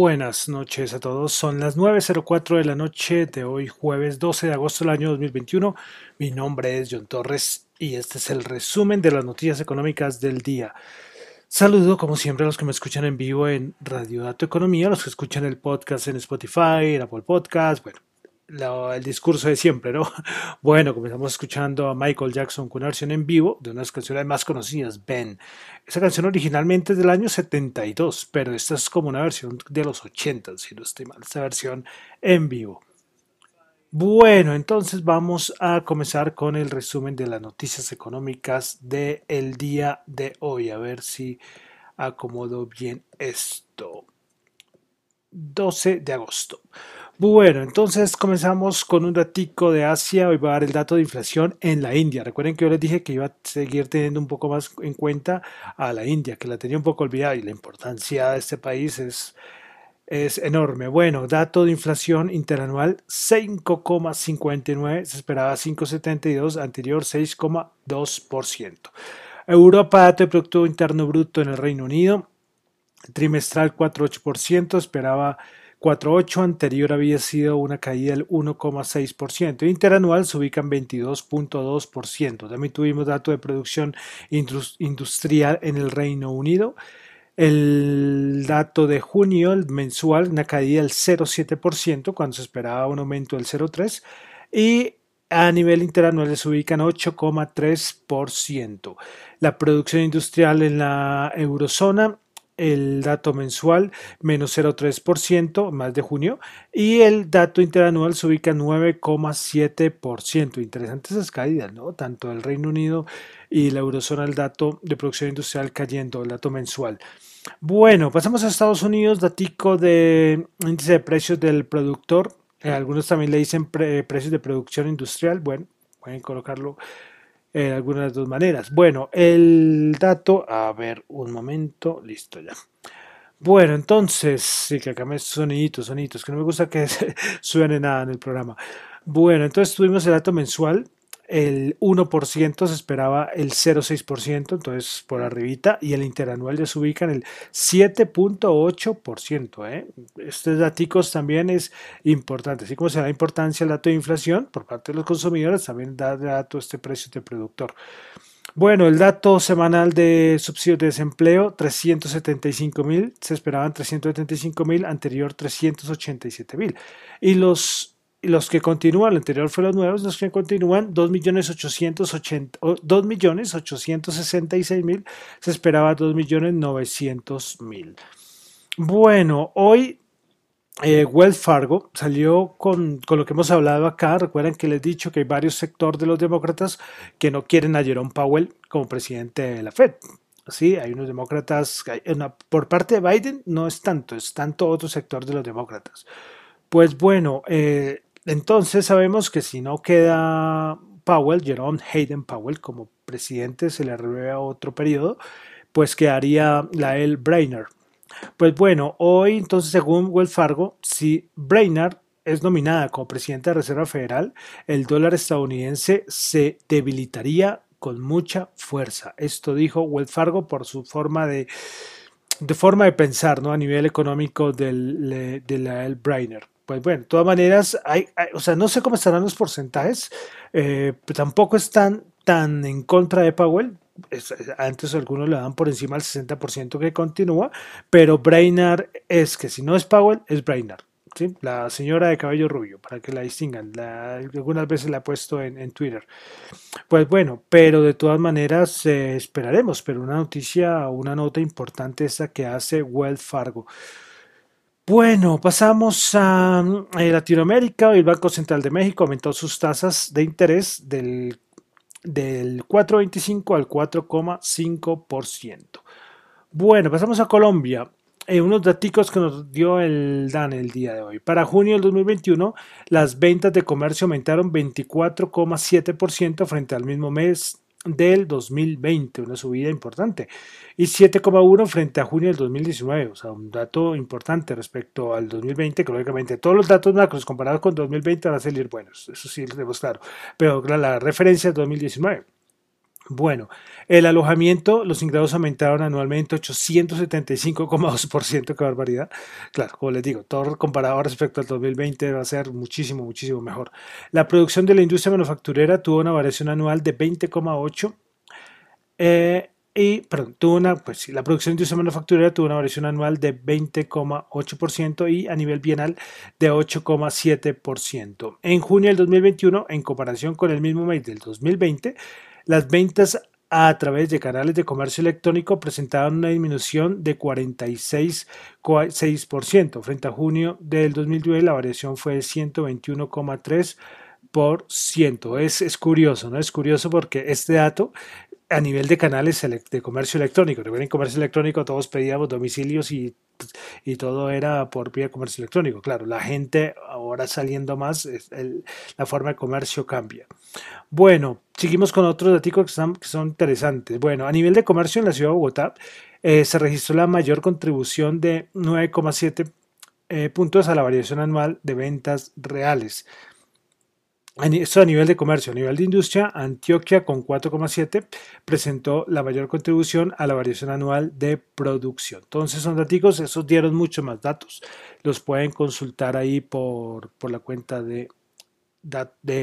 Buenas noches a todos. Son las 9.04 de la noche de hoy, jueves 12 de agosto del año 2021. Mi nombre es John Torres y este es el resumen de las noticias económicas del día. Saludo como siempre a los que me escuchan en vivo en Radio Dato Economía, a los que escuchan el podcast en Spotify, en Apple Podcast, bueno, el discurso de siempre, ¿no? Bueno, comenzamos escuchando a Michael Jackson con una versión en vivo de una de las canciones más conocidas, Ben. Esa canción originalmente es del año 72, pero esta es como una versión de los 80, si no estoy mal, esta versión en vivo. Bueno, entonces vamos a comenzar con el resumen de las noticias económicas del día de hoy. A ver si acomodo bien esto. 12 de agosto. Bueno, entonces comenzamos con un ratico de Asia. Hoy va a dar el dato de inflación en la India. Recuerden que yo les dije que iba a seguir teniendo un poco más en cuenta a la India, que la tenía un poco olvidada y la importancia de este país es, es enorme. Bueno, dato de inflación interanual 5,59, se esperaba 5,72, anterior 6,2%. Europa, dato de Producto Interno Bruto en el Reino Unido, trimestral 4,8%, esperaba 4.8 anterior había sido una caída del 1,6%. Interanual se ubica en 22.2%. También tuvimos dato de producción industrial en el Reino Unido. El dato de junio, el mensual, una caída del 0,7% cuando se esperaba un aumento del 0,3%. Y a nivel interanual se ubican 8,3%. La producción industrial en la eurozona el dato mensual menos 0,3% más de junio y el dato interanual se ubica 9,7%. Interesantes esas caídas, ¿no? Tanto el Reino Unido y la eurozona el dato de producción industrial cayendo, el dato mensual. Bueno, pasamos a Estados Unidos, datico de índice de precios del productor. Eh, algunos también le dicen precios de producción industrial. Bueno, pueden colocarlo en algunas de las dos maneras. Bueno, el dato, a ver, un momento, listo ya. Bueno, entonces, sí que acá me soniditos, soniditos, que no me gusta que suene nada en el programa. Bueno, entonces tuvimos el dato mensual el 1% se esperaba el 0,6%, entonces por arribita, y el interanual ya se ubica en el 7.8%. ¿eh? Estos datos también es importante, así como se da importancia el dato de inflación por parte de los consumidores, también da dato este precio de productor. Bueno, el dato semanal de subsidios de desempleo, 375 mil, se esperaban 375 mil, anterior 387 mil. Y los los que continúan, el anterior fue los nuevos, los que continúan, 2.866.000, se esperaba 2.900.000. Bueno, hoy eh, Wells Fargo salió con, con, lo que hemos hablado acá. Recuerden que les he dicho que hay varios sectores de los demócratas que no quieren a Jerome Powell como presidente de la Fed. Sí, hay unos demócratas, por parte de Biden no es tanto, es tanto otro sector de los demócratas. Pues bueno, eh, entonces sabemos que si no queda Powell, Jerome Hayden Powell como presidente, se le renueva otro periodo, pues quedaría la el Brainerd. Pues bueno, hoy entonces según Wells Fargo, si Brainerd es nominada como presidenta de Reserva Federal, el dólar estadounidense se debilitaría con mucha fuerza. Esto dijo Wells Fargo por su forma de, forma de pensar, ¿no? A nivel económico del, de la El Brainer. Pues bueno, de todas maneras, hay, o sea, no sé cómo estarán los porcentajes, eh, tampoco están tan en contra de Powell. antes algunos le dan por encima del 60% que continúa, pero Brainard es que si no es Powell, es Brainard. La señora de cabello rubio, para que la distingan. algunas veces la he puesto en, Twitter. Pues bueno, pero de todas maneras eh, esperaremos, pero una noticia, una nota importante esta que hace Wells Fargo. Bueno, pasamos a, eh, Latinoamérica. El Banco Central de México aumentó sus tasas de interés del, del 4,25 al 4,5%. Bueno, pasamos a Colombia. Eh, unos datos que nos dio el DAN el día de hoy. Para junio del 2021, las ventas de comercio aumentaron 24,7% frente al mismo mes del 2020, una subida importante, y 7,1 frente a junio del 2019, o sea, un dato importante respecto al 2020, que lógicamente todos los datos macros comparados con 2020 van a salir buenos, eso sí lo tenemos claro, pero la referencia es 2019. Bueno, el alojamiento, los ingresos aumentaron anualmente 875,2%, qué barbaridad. Claro, como les digo, todo comparado respecto al 2020 va a ser muchísimo, muchísimo mejor. La producción de la industria manufacturera tuvo una variación anual de 20,8%. Eh, y, perdón, tuvo una, pues sí, la producción de industria manufacturera tuvo una variación anual de 20,8% y a nivel bienal de 8,7%. En junio del 2021, en comparación con el mismo mes del 2020, las ventas a través de canales de comercio electrónico presentaron una disminución de 46,6%. Frente a junio del 2009 la variación fue de 121,3%. Es, es curioso, ¿no? Es curioso porque este dato a nivel de canales de comercio electrónico. En comercio electrónico todos pedíamos domicilios y, y, todo era por vía de comercio electrónico. Claro, la gente ahora saliendo más, la forma de comercio cambia. Bueno, seguimos con otros datos que son, que son interesantes. Bueno, a nivel de comercio en la ciudad de Bogotá eh, se registró la mayor contribución de 9,7 eh, puntos a la variación anual de ventas reales. Esto a nivel de comercio, a nivel de industria, Antioquia con 4,7 presentó la mayor contribución a la variación anual de producción. Entonces son datos, esos dieron mucho más datos. Los pueden consultar ahí por, por la cuenta de,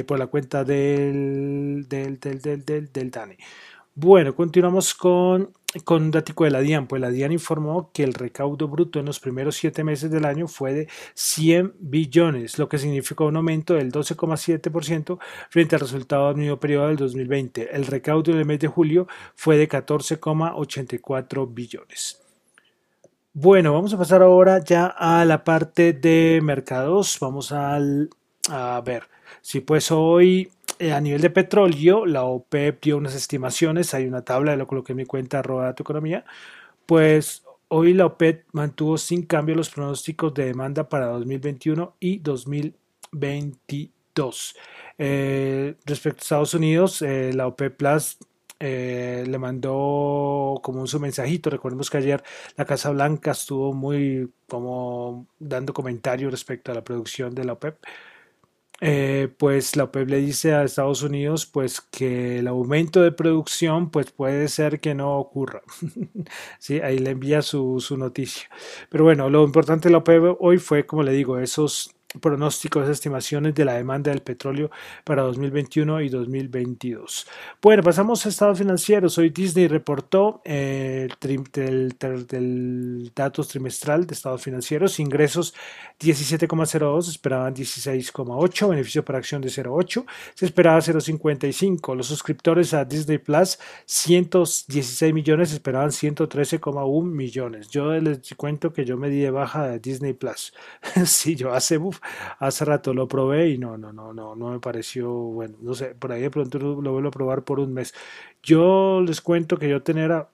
por la cuenta del, del, del, del, del DANE. Bueno, continuamos con, con un dato de la DIAN. Pues la DIAN informó que el recaudo bruto en los primeros siete meses del año fue de 100 billones, lo que significó un aumento del 12,7% frente al resultado del mismo periodo del 2020. El recaudo del mes de julio fue de 14,84 billones. Bueno, vamos a pasar ahora ya a la parte de mercados. Vamos a ver si pues hoy eh, a nivel de petróleo, la OPEP dio unas estimaciones, hay una tabla, lo coloqué en mi cuenta arroba tu economía, pues hoy la OPEP mantuvo sin cambio los pronósticos de demanda para 2021 y 2022. Eh, respecto a Estados Unidos, eh, la OPEP Plus le mandó como un su mensajito. Recordemos que ayer la Casa Blanca estuvo muy como dando comentarios respecto a la producción de la OPEP. Eh, pues la OPEP le dice a Estados Unidos pues que el aumento de producción pues puede ser que no ocurra. sí, ahí le envía su, su noticia. Pero bueno, lo importante de la OPEP hoy fue, como le digo, esos pronósticos, estimaciones de la demanda del petróleo para 2021 y 2022. Bueno, pasamos a estados financieros. Hoy Disney reportó eh, el, datos trimestral de estados financieros, ingresos 17,02, esperaban 16,8, beneficio por acción de 0,8, se esperaba 0,55. Los suscriptores a Disney Plus, 116 millones, esperaban 113,1 millones. Yo les cuento que yo me di de baja de Disney Plus. sí, yo hace, uf, hace rato lo probé y no, no, no, no, no me pareció bueno. No sé, por ahí de pronto lo vuelvo a probar por un mes. Yo les cuento que yo tener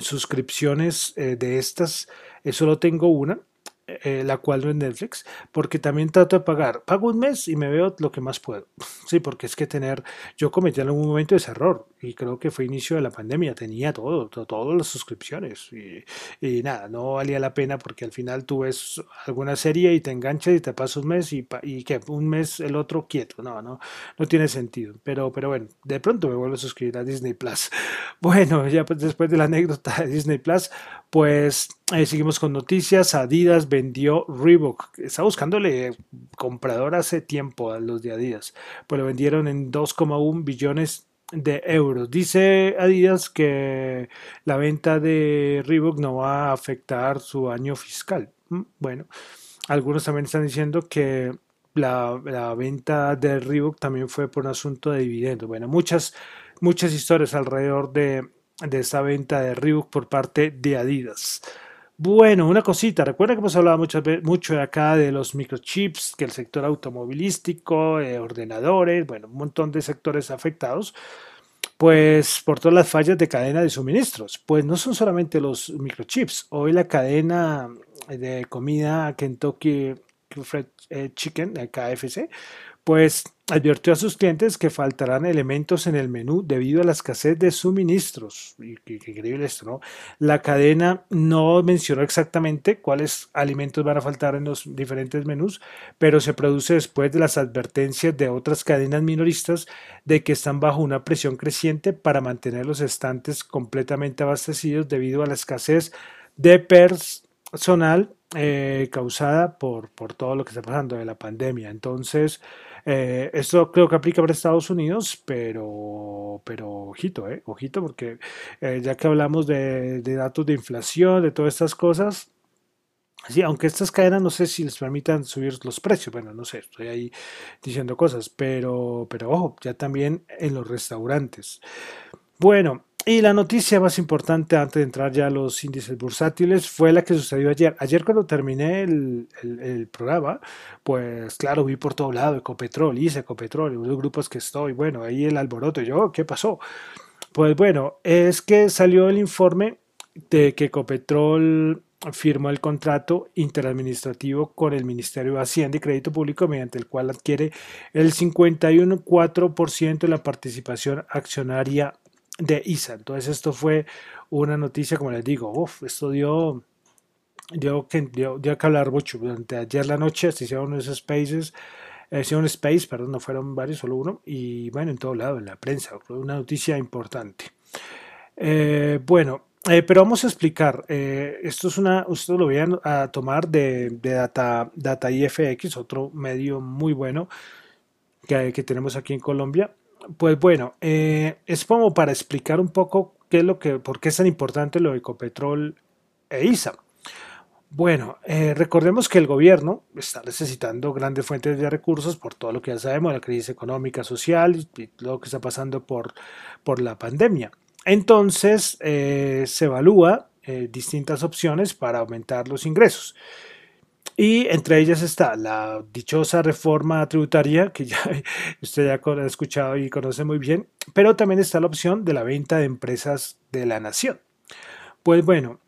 suscripciones eh, de estas, eh, solo tengo una. Eh, la cual no es Netflix, porque también trato de pagar. Pago un mes y me veo lo que más puedo. Sí, porque es que tener, yo cometí en algún momento ese error y creo que fue inicio de la pandemia, tenía todo, todas las suscripciones y, nada, no valía la pena porque al final tú ves alguna serie y te enganchas y te pasas un mes y, y que un mes el otro quieto, no, no, no tiene sentido, pero, pero bueno, de pronto me vuelvo a suscribir a Disney Plus. Bueno, ya pues, después de la anécdota de Disney Plus, pues eh, seguimos con noticias, Adidas vendió Reebok, está buscándole comprador hace tiempo a los de Adidas, pues lo vendieron en 2,1 billones de euros. Dice Adidas que la venta de Reebok no va a afectar su año fiscal. Mm, bueno, algunos también están diciendo que la, venta de Reebok también fue por un asunto de dividendos. Bueno, muchas, muchas historias alrededor de, de esa venta de Reebok por parte de Adidas. Bueno, una cosita, recuerda que hemos hablado mucho, mucho acá de los microchips, que el sector automovilístico, eh, ordenadores, bueno, un montón de sectores afectados, pues por todas las fallas de cadena de suministros. Pues no son solamente los microchips, hoy la cadena de comida Kentucky Fried eh, Chicken, KFC, pues advirtió a sus clientes que faltarán elementos en el menú debido a la escasez de suministros. Qué, increíble esto, ¿no? La cadena no mencionó exactamente cuáles alimentos van a faltar en los diferentes menús, pero se produce después de las advertencias de otras cadenas minoristas de que están bajo una presión creciente para mantener los estantes completamente abastecidos debido a la escasez de personal eh, causada por, por todo lo que está pasando de la pandemia. Entonces, eh, esto creo que aplica para Estados Unidos, pero, pero ojito, eh, ojito, porque eh, ya que hablamos de, datos de inflación, de todas estas cosas, Sí, aunque estas cadenas no sé si les permitan subir los precios, bueno, no sé, estoy ahí diciendo cosas, pero, pero ojo, ya también en los restaurantes. Bueno, y la noticia más importante antes de entrar ya a los índices bursátiles fue la que sucedió ayer. Ayer cuando terminé el, programa, pues claro, vi por todo lado Ecopetrol, hice Ecopetrol, los grupos que estoy, bueno, ahí el alboroto, yo, ¿qué pasó? Pues bueno, es que salió el informe de que Ecopetrol firmó el contrato interadministrativo con el Ministerio de Hacienda y Crédito Público mediante el cual adquiere el 51,4% de la participación accionaria de ISA. Entonces esto fue una noticia, como les digo, uf, esto dio, dio, que, dio, dio que hablar mucho. Durante ayer la noche se hicieron unos spaces, eh, hicieron space, perdón, no fueron varios, solo uno, y bueno, en todo lado, en la prensa, una noticia importante. Eh, bueno, eh, pero vamos a explicar. esto es una, ustedes lo voy a, tomar de, de, Data, Data IFX, otro medio muy bueno que, que tenemos aquí en Colombia. Pues bueno, eh, es como para explicar un poco qué es lo que, por qué es tan importante lo de Ecopetrol e ISA. Bueno, eh, recordemos que el gobierno está necesitando grandes fuentes de recursos por todo lo que ya sabemos, la crisis económica, social y lo que está pasando por, por la pandemia. Entonces, eh, se evalúa distintas opciones para aumentar los ingresos. Y entre ellas está la dichosa reforma tributaria, que ya usted ya ha escuchado y conoce muy bien, pero también está la opción de la venta de empresas de la nación. Pues bueno,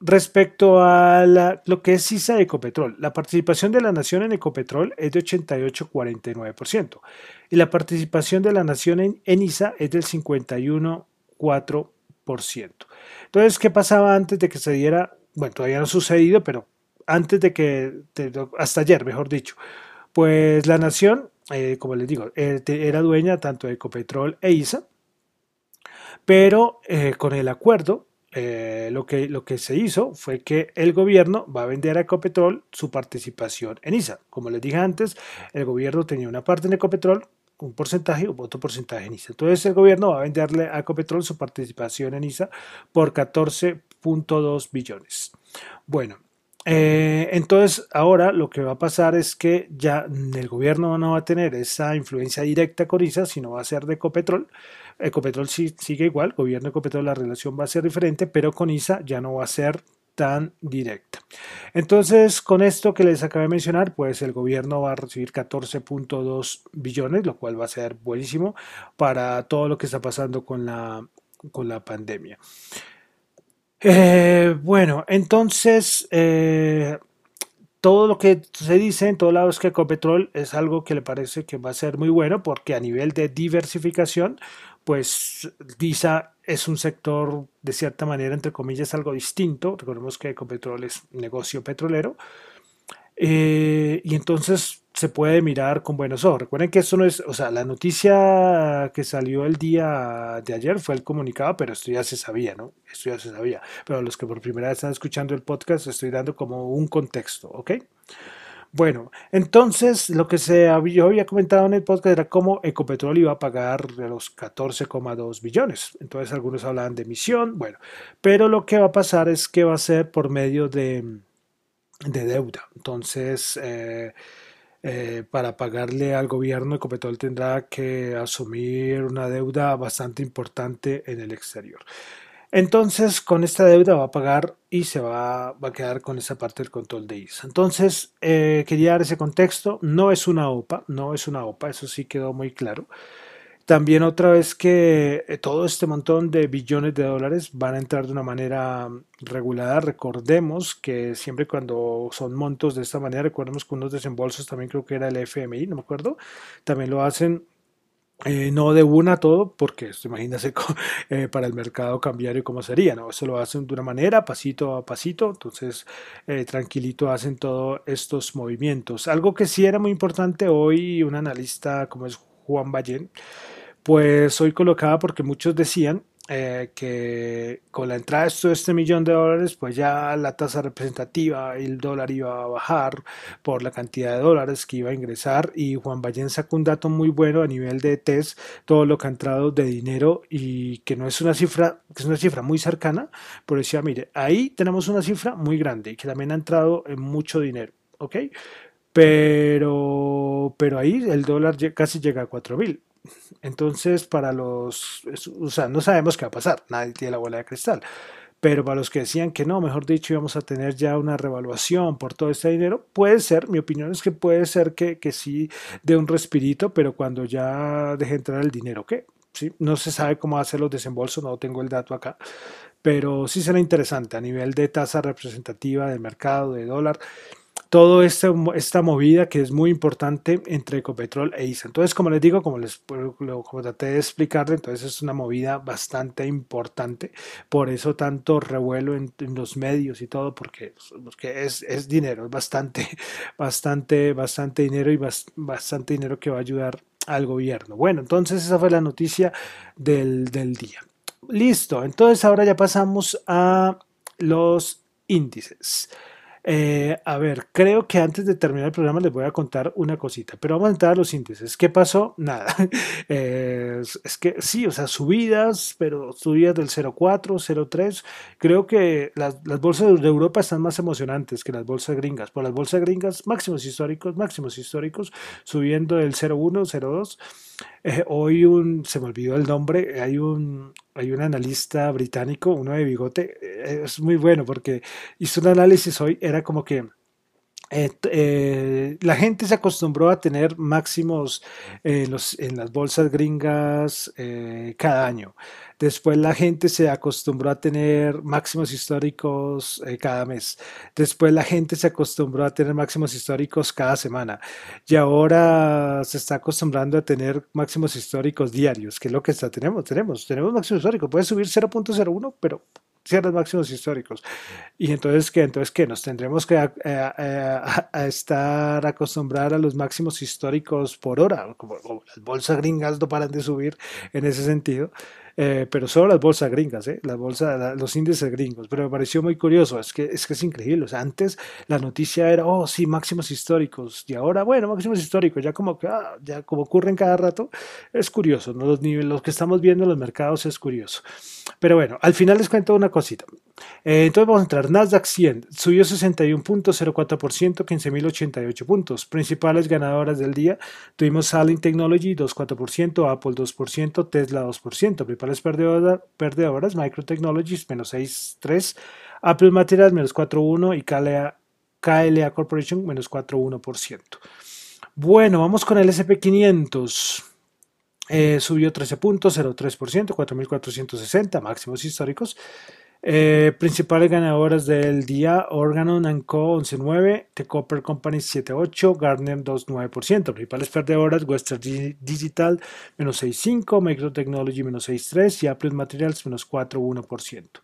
respecto a lo que es ISA Ecopetrol, la participación de la nación en Ecopetrol es de 88,49% y la participación de la nación en, en ISA es del 51,4%. Entonces, ¿qué pasaba antes de que se diera? Bueno, todavía no ha sucedido, pero antes de que, hasta ayer, mejor dicho, pues la nación, eh, como les digo, eh, era dueña tanto de Ecopetrol e ISA, pero eh, con el acuerdo, lo, que, lo que se hizo fue que el gobierno va a vender a Ecopetrol su participación en ISA. Como les dije antes, el gobierno tenía una parte en Ecopetrol, un porcentaje o otro porcentaje en ISA. Entonces el gobierno va a venderle a Ecopetrol su participación en ISA por 14.2 billones. Bueno, eh, entonces, ahora lo que va a pasar es que ya el gobierno no va a tener esa influencia directa con ISA, sino va a ser de Ecopetrol. Ecopetrol sí, sigue igual, gobierno Ecopetrol, la relación va a ser diferente, pero con ISA ya no va a ser tan directa. Entonces, con esto que les acabé de mencionar, pues el gobierno va a recibir 14.2 billones, lo cual va a ser buenísimo para todo lo que está pasando con la, con la pandemia. Eh, bueno, entonces, eh, todo lo que se dice en todos lados es que Ecopetrol es algo que le parece que va a ser muy bueno porque a nivel de diversificación, pues DISA es un sector de cierta manera, entre comillas, algo distinto. Recordemos que Ecopetrol es negocio petrolero. Eh, y entonces se puede mirar con buenos ojos. Recuerden que esto no es, o sea, la noticia que salió el día de ayer fue el comunicado, pero esto ya se sabía, ¿no? Esto ya se sabía. Pero a los que por primera vez están escuchando el podcast, estoy dando como un contexto, ¿ok? Bueno, entonces lo que se yo había comentado en el podcast era cómo Ecopetrol iba a pagar los 14,2 billones. Entonces algunos hablaban de emisión, bueno, pero lo que va a pasar es que va a ser por medio de, de deuda. Entonces, eh, eh, para pagarle al gobierno, Ecopetrol tendrá que asumir una deuda bastante importante en el exterior. Entonces, con esta deuda va a pagar y se va, va a quedar con esa parte del control de ISA. Entonces, eh, quería dar ese contexto. No es una OPA, no es una OPA, eso sí quedó muy claro. También otra vez que eh, todo este montón de billones de dólares van a entrar de una manera regulada. Recordemos que siempre cuando son montos de esta manera, recordemos que unos desembolsos también creo que era el FMI, no me acuerdo, también lo hacen eh, no de una todo, porque imagínese eh, para el mercado cambiario cómo sería, ¿no? Eso lo hacen de una manera, pasito a pasito, entonces tranquilito hacen todos estos movimientos. Algo que sí era muy importante hoy, un analista como es Juan Ballén, pues hoy colocaba porque muchos decían eh, que con la entrada de este millón de dólares, pues ya la tasa representativa, el dólar iba a bajar por la cantidad de dólares que iba a ingresar y Juan Ballén sacó un dato muy bueno a nivel de test, todo lo que ha entrado de dinero y que no es una cifra, que es una cifra muy cercana, pero decía, mire, ahí tenemos una cifra muy grande y que también ha entrado en mucho dinero, ¿ok? Pero, pero ahí el dólar casi llega a 4 mil. Entonces, para los, o sea, no sabemos qué va a pasar, nadie tiene la bola de cristal. Pero para los que decían que no, mejor dicho, íbamos a tener ya una revaluación por todo este dinero, puede ser, mi opinión es que puede ser que, que sí de un respirito, pero cuando ya deje entrar el dinero, ¿qué? No se sabe cómo hacer los desembolsos, no tengo el dato acá, pero sí será interesante a nivel de tasa representativa del mercado de dólar toda esta, esta movida que es muy importante entre Ecopetrol e ISA. Entonces, como les digo, como les como traté de explicarle, entonces es una movida bastante importante, por eso tanto revuelo en, los medios y todo, porque, porque es, es, dinero, es bastante, bastante, bastante dinero y bastante dinero que va a ayudar al gobierno. Bueno, entonces esa fue la noticia del, del día. Listo, entonces ahora ya pasamos a los índices. Eh, a ver, creo que antes de terminar el programa les voy a contar una cosita, pero vamos a entrar a los índices. ¿Qué pasó? Nada. es, que sí, o sea, subidas, pero subidas del 0,4, 0,3. Creo que las, las, bolsas de Europa están más emocionantes que las bolsas gringas. Por las bolsas gringas, máximos históricos, máximos históricos, subiendo del 0,1, 0,2. Eh, hoy un, se me olvidó el nombre, hay un, hay un analista británico, uno de bigote, eh, es muy bueno porque hizo un análisis hoy, era como que eh, la gente se acostumbró a tener máximos los, en las bolsas gringas cada año. Después la gente se acostumbró a tener máximos históricos eh, cada mes. Después la gente se acostumbró a tener máximos históricos cada semana. Y ahora se está acostumbrando a tener máximos históricos diarios, que es lo que está, tenemos. Tenemos, tenemos máximos históricos. Puede subir 0.01, pero ciertos máximos históricos. Y entonces, ¿qué? Entonces, ¿qué? Nos tendremos que a, estar acostumbrados a los máximos históricos por hora, como, las bolsas gringas no paran de subir en ese sentido. Eh, pero solo las bolsas gringas, ¿eh? las bolsas, los índices gringos. Pero me pareció muy curioso, es que es, increíble. Antes la noticia era, oh, sí, máximos históricos, y ahora, bueno, máximos históricos, ya como que, ah, ya como ocurren cada rato, es curioso, ¿no? los, niveles, los que estamos viendo en los mercados es curioso. Pero bueno, al final les cuento una cosita. Eh, entonces vamos a entrar. Nasdaq 100 subió 61.04%, 15.088 puntos. Principales ganadoras del día tuvimos Saling Technology 2.4%, Apple 2%, Tesla 2%. Principales perdedoras, perdedoras Micro Technologies menos 6.3%, Apple Materials menos 4.1% y KLA, KLA Corporation menos 4.1%. Bueno, vamos con el SP500. Eh, subió 13.03%, 4.460 máximos históricos. Eh, principales ganadoras del día, Organon Co 11.9, The Copper Company 7.8, Gartner 2.9%. Principales perdedoras, Western Digital menos 6.5, Microtechnology menos 6.3 y Apple Materials menos 4.1%.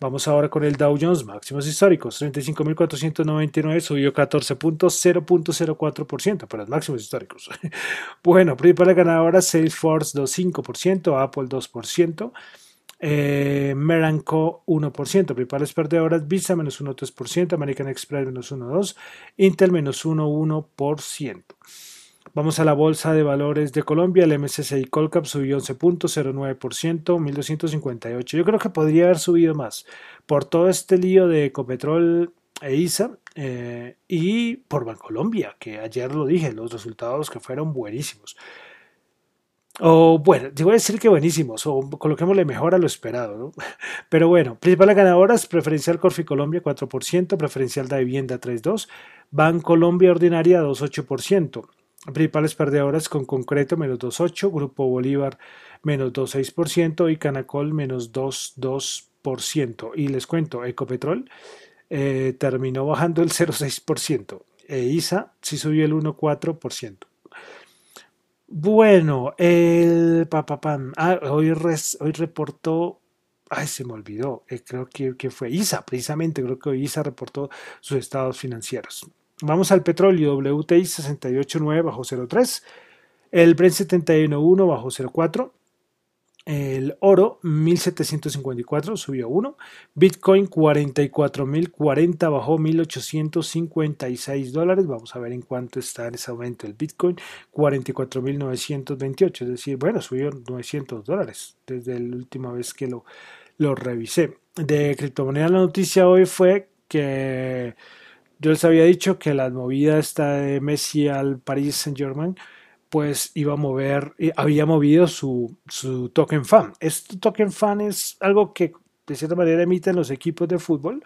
Vamos ahora con el Dow Jones, máximos históricos, 35.499, subió 14.0.04% para los máximos históricos. bueno, principales ganadoras, Salesforce 2.5%, Apple 2%. Eh, Meranco 1%, principales perdedoras Visa menos 1,3%, American Express menos 1,2%, Intel menos 1,1%. Vamos a la bolsa de valores de Colombia, el MSCI Colcap subió 11.09%, 1258. Yo creo que podría haber subido más por todo este lío de Ecopetrol e ISA eh, y por Bancolombia, que ayer lo dije, los resultados que fueron buenísimos. O bueno, a decir que buenísimos, o coloquémosle mejor a lo esperado, ¿no? Pero bueno, principales ganadoras, preferencial Corfi Colombia 4%, preferencial de vivienda 3.2%, Ban Colombia Ordinaria 2.8%, principales perdedoras con concreto menos 2.8%, Grupo Bolívar menos 2.6% y Canacol menos 2.2%. Y les cuento, Ecopetrol eh, terminó bajando el 0.6%, e ISA sí subió el 1.4%. Bueno, el papapam. Ah, hoy, hoy reportó. Ay, se me olvidó. Eh, creo que, que, fue ISA, precisamente. Creo que hoy ISA reportó sus estados financieros. Vamos al petróleo. WTI 68.9 bajo 0.3. El Brent 71.1 bajo 0.4. El oro 1754 subió 1. Bitcoin 44.040 bajó 1856 dólares. Vamos a ver en cuánto está en ese momento el Bitcoin. 44.928. Es decir, bueno, subió 900 dólares desde la última vez que lo, revisé. De criptomoneda la noticia hoy fue que yo les había dicho que la movida está de Messi al Paris Saint Germain pues iba a mover, había movido su, su token fan. Este token fan es algo que de cierta manera emiten los equipos de fútbol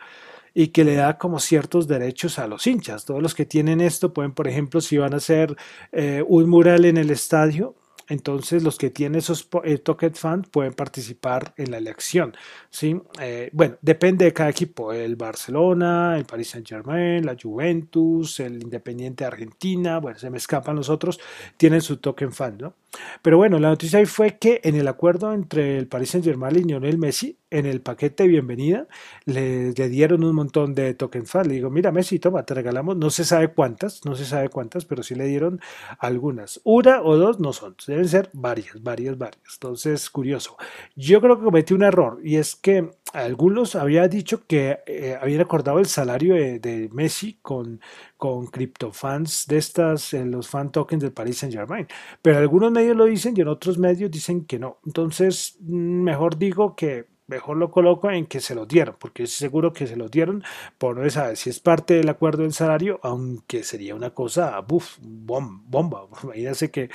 y que le da como ciertos derechos a los hinchas. Todos los que tienen esto pueden, por ejemplo, si van a hacer eh, un mural en el estadio, entonces los que tienen esos eh, Token Fund pueden participar en la elección. ¿sí? Eh, bueno, depende de cada equipo. El Barcelona, el Paris Saint Germain, la Juventus, el Independiente de Argentina, bueno, se me escapan los otros, tienen su Token Fund. ¿no? Pero bueno, la noticia ahí fue que en el acuerdo entre el Paris Saint Germain y Lionel Messi, en el paquete de bienvenida, le, dieron un montón de Token Fund. Le digo, mira Messi, toma, te regalamos, no se sabe cuántas, no se sabe cuántas, pero sí le dieron algunas. Una o dos no son deben ser varias, varias, varias. Entonces, curioso. Yo creo que cometí un error y es que algunos habían dicho que eh, habían acordado el salario de, Messi con, con criptofans de estas, en los fan tokens del Paris Saint Germain. Pero algunos medios lo dicen y en otros medios dicen que no. Entonces, mejor digo que mejor lo coloco en que se lo dieron, porque es seguro que se lo dieron por no saber si es parte del acuerdo del salario, aunque sería una cosa, buf, bomba. Imagínense que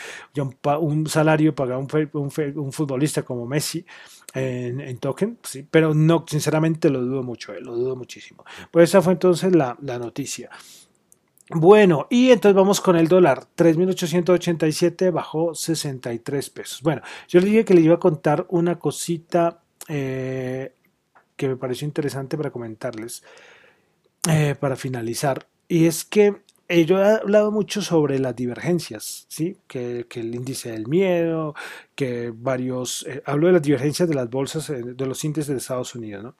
un salario para un, futbolista como Messi en, token, sí, pero no, sinceramente lo dudo mucho, eh, lo dudo muchísimo. Pues esa fue entonces la, la noticia. Bueno, y entonces vamos con el dólar. 3.887 bajó 63 pesos. Bueno, yo le dije que le iba a contar una cosita eh, que me pareció interesante para comentarles eh, para finalizar. Y es que eh, yo he hablado mucho sobre las divergencias, ¿sí? Que, el índice del miedo, que varios... hablo de las divergencias de las bolsas, de los índices de Estados Unidos, ¿no?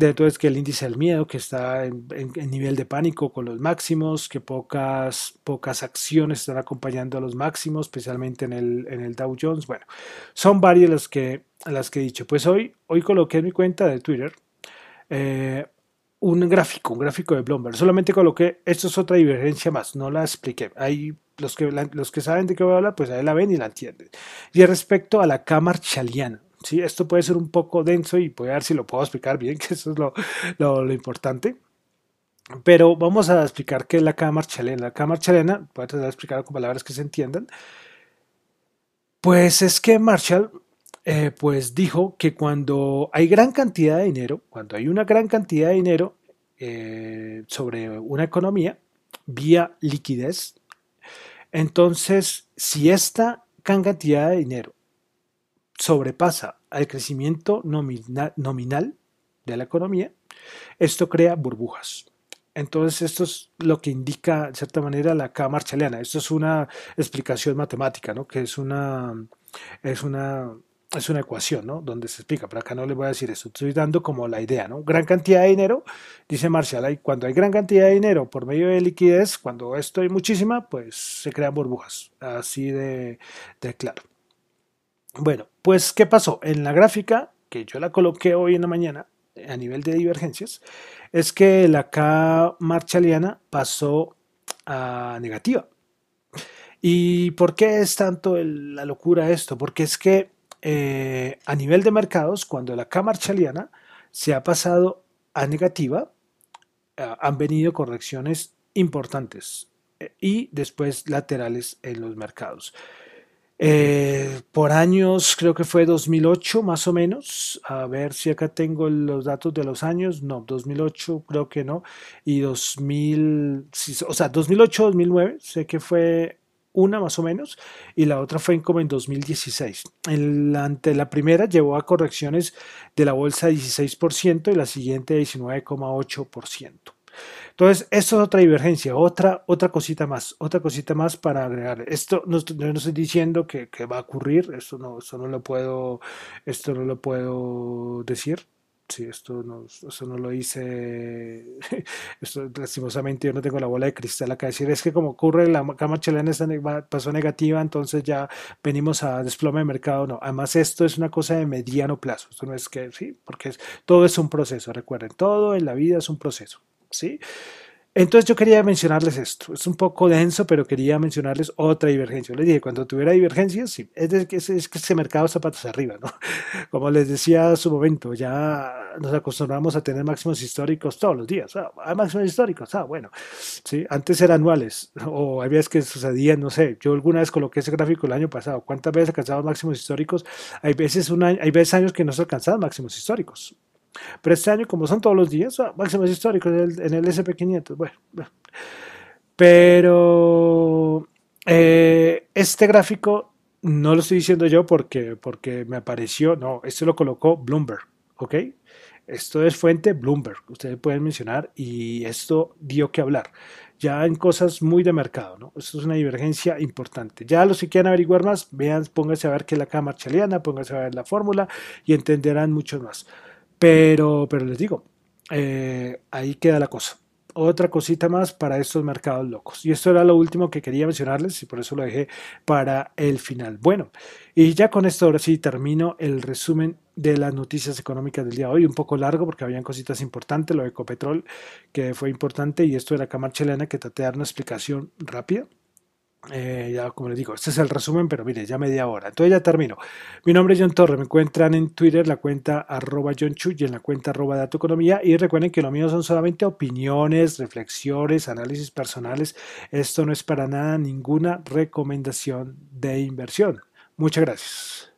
De entonces que el índice del miedo, que está en, nivel de pánico con los máximos, que pocas, pocas acciones están acompañando a los máximos, especialmente en el, en el Dow Jones. Bueno, son varias las que, las que he dicho. Pues hoy, hoy coloqué en mi cuenta de Twitter eh, un gráfico, un gráfico de Bloomberg. Solamente coloqué, esto es otra divergencia más, no la expliqué. Hay los que, los que saben de qué voy a hablar, pues ahí la ven y la entienden. Y respecto a la cámara chaliana, ¿sí? Esto puede ser un poco denso y voy a ver si lo puedo explicar bien, que eso es lo, importante. Pero vamos a explicar qué es la cámara chilena. La cámara chilena, voy a tratar de explicar con palabras que se entiendan. Pues es que Marshall eh, pues dijo que cuando hay gran cantidad de dinero, cuando hay una gran cantidad de dinero eh, sobre una economía vía liquidez, entonces si esta cantidad de dinero sobrepasa al crecimiento nominal, de la economía, esto crea burbujas. Entonces, esto es lo que indica, de cierta manera, la K marchaliana. Esto es una explicación matemática, ¿no? Que es una, es una, es una ecuación, ¿no? Donde se explica, pero acá no les voy a decir eso, estoy dando como la idea, ¿no? Gran cantidad de dinero, dice Marshall, cuando hay gran cantidad de dinero por medio de liquidez, cuando esto hay muchísima, pues se crean burbujas, así de claro. Bueno, pues, ¿qué pasó? En la gráfica, que yo la coloqué hoy en la mañana, a nivel de divergencias, es que la K marchaliana pasó a negativa. ¿Y por qué es tanto la locura esto? Porque es que eh, a nivel de mercados, cuando la K marchaliana se ha pasado a negativa, eh, han venido correcciones importantes eh, y después laterales en los mercados. Eh, por años, creo que fue 2008 más o menos. A ver si acá tengo los datos de los años. No, 2008 creo que no. Y 2000, o sea, 2008, 2009, sé que fue una más o menos. Y la otra fue como en 2016. El, ante la primera llevó a correcciones de la bolsa 16% y la siguiente 19,8%. Entonces, esto es otra divergencia, otra, otra cosita más, otra cosita más para agregar. Esto no, no estoy diciendo que, que, va a ocurrir, esto no, esto no lo puedo, esto no lo puedo decir. Sí, esto no, esto no lo hice, esto, lastimosamente yo no tengo la bola de cristal acá decir, es que como ocurre la cama chilena pasó negativa, entonces ya venimos a desplome de mercado, no, además esto es una cosa de mediano plazo, esto no es que, sí, porque es, todo es un proceso, recuerden, todo en la vida es un proceso. ¿Sí? Entonces yo quería mencionarles esto. Es un poco denso, pero quería mencionarles otra divergencia. Les dije, cuando tuviera divergencias, sí, es, que, es, que ese mercado patas arriba, ¿no? Como les decía a su momento, ya nos acostumbramos a tener máximos históricos todos los días. Ah, hay máximos históricos, ah, bueno. Sí, antes eran anuales, o veces que sucedían, no sé, yo alguna vez coloqué ese gráfico el año pasado. ¿Cuántas veces alcanzamos máximos históricos? Hay veces, un hay veces años que no se alcanzaban máximos históricos. Pero este año, como son todos los días, máximos históricos en el, SP500. Bueno, pero eh, este gráfico no lo estoy diciendo yo porque, porque me apareció, no, esto lo colocó Bloomberg, ¿ok? Esto es fuente Bloomberg, ustedes pueden mencionar y esto dio que hablar. Ya en cosas muy de mercado, ¿no? Esto es una divergencia importante. Ya los que quieran averiguar más, vean, pónganse a ver qué es la cámara chaliana, pónganse a ver la fórmula y entenderán mucho más. Pero, pero les digo, eh, ahí queda la cosa. Otra cosita más para estos mercados locos. Y esto era lo último que quería mencionarles y por eso lo dejé para el final. Bueno, y ya con esto ahora sí termino el resumen de las noticias económicas del día de hoy. Un poco largo porque habían cositas importantes, lo de Ecopetrol que fue importante y esto de la cámara chilena que traté de dar una explicación rápida. Eh, ya como les digo, este es el resumen, pero mire, ya media hora. Entonces ya termino. Mi nombre es John Torre, me encuentran en Twitter la cuenta arroba John Chu y en la cuenta arroba Dato Economía. Y recuerden que lo mío son solamente opiniones, reflexiones, análisis personales. Esto no es para nada ninguna recomendación de inversión. Muchas gracias.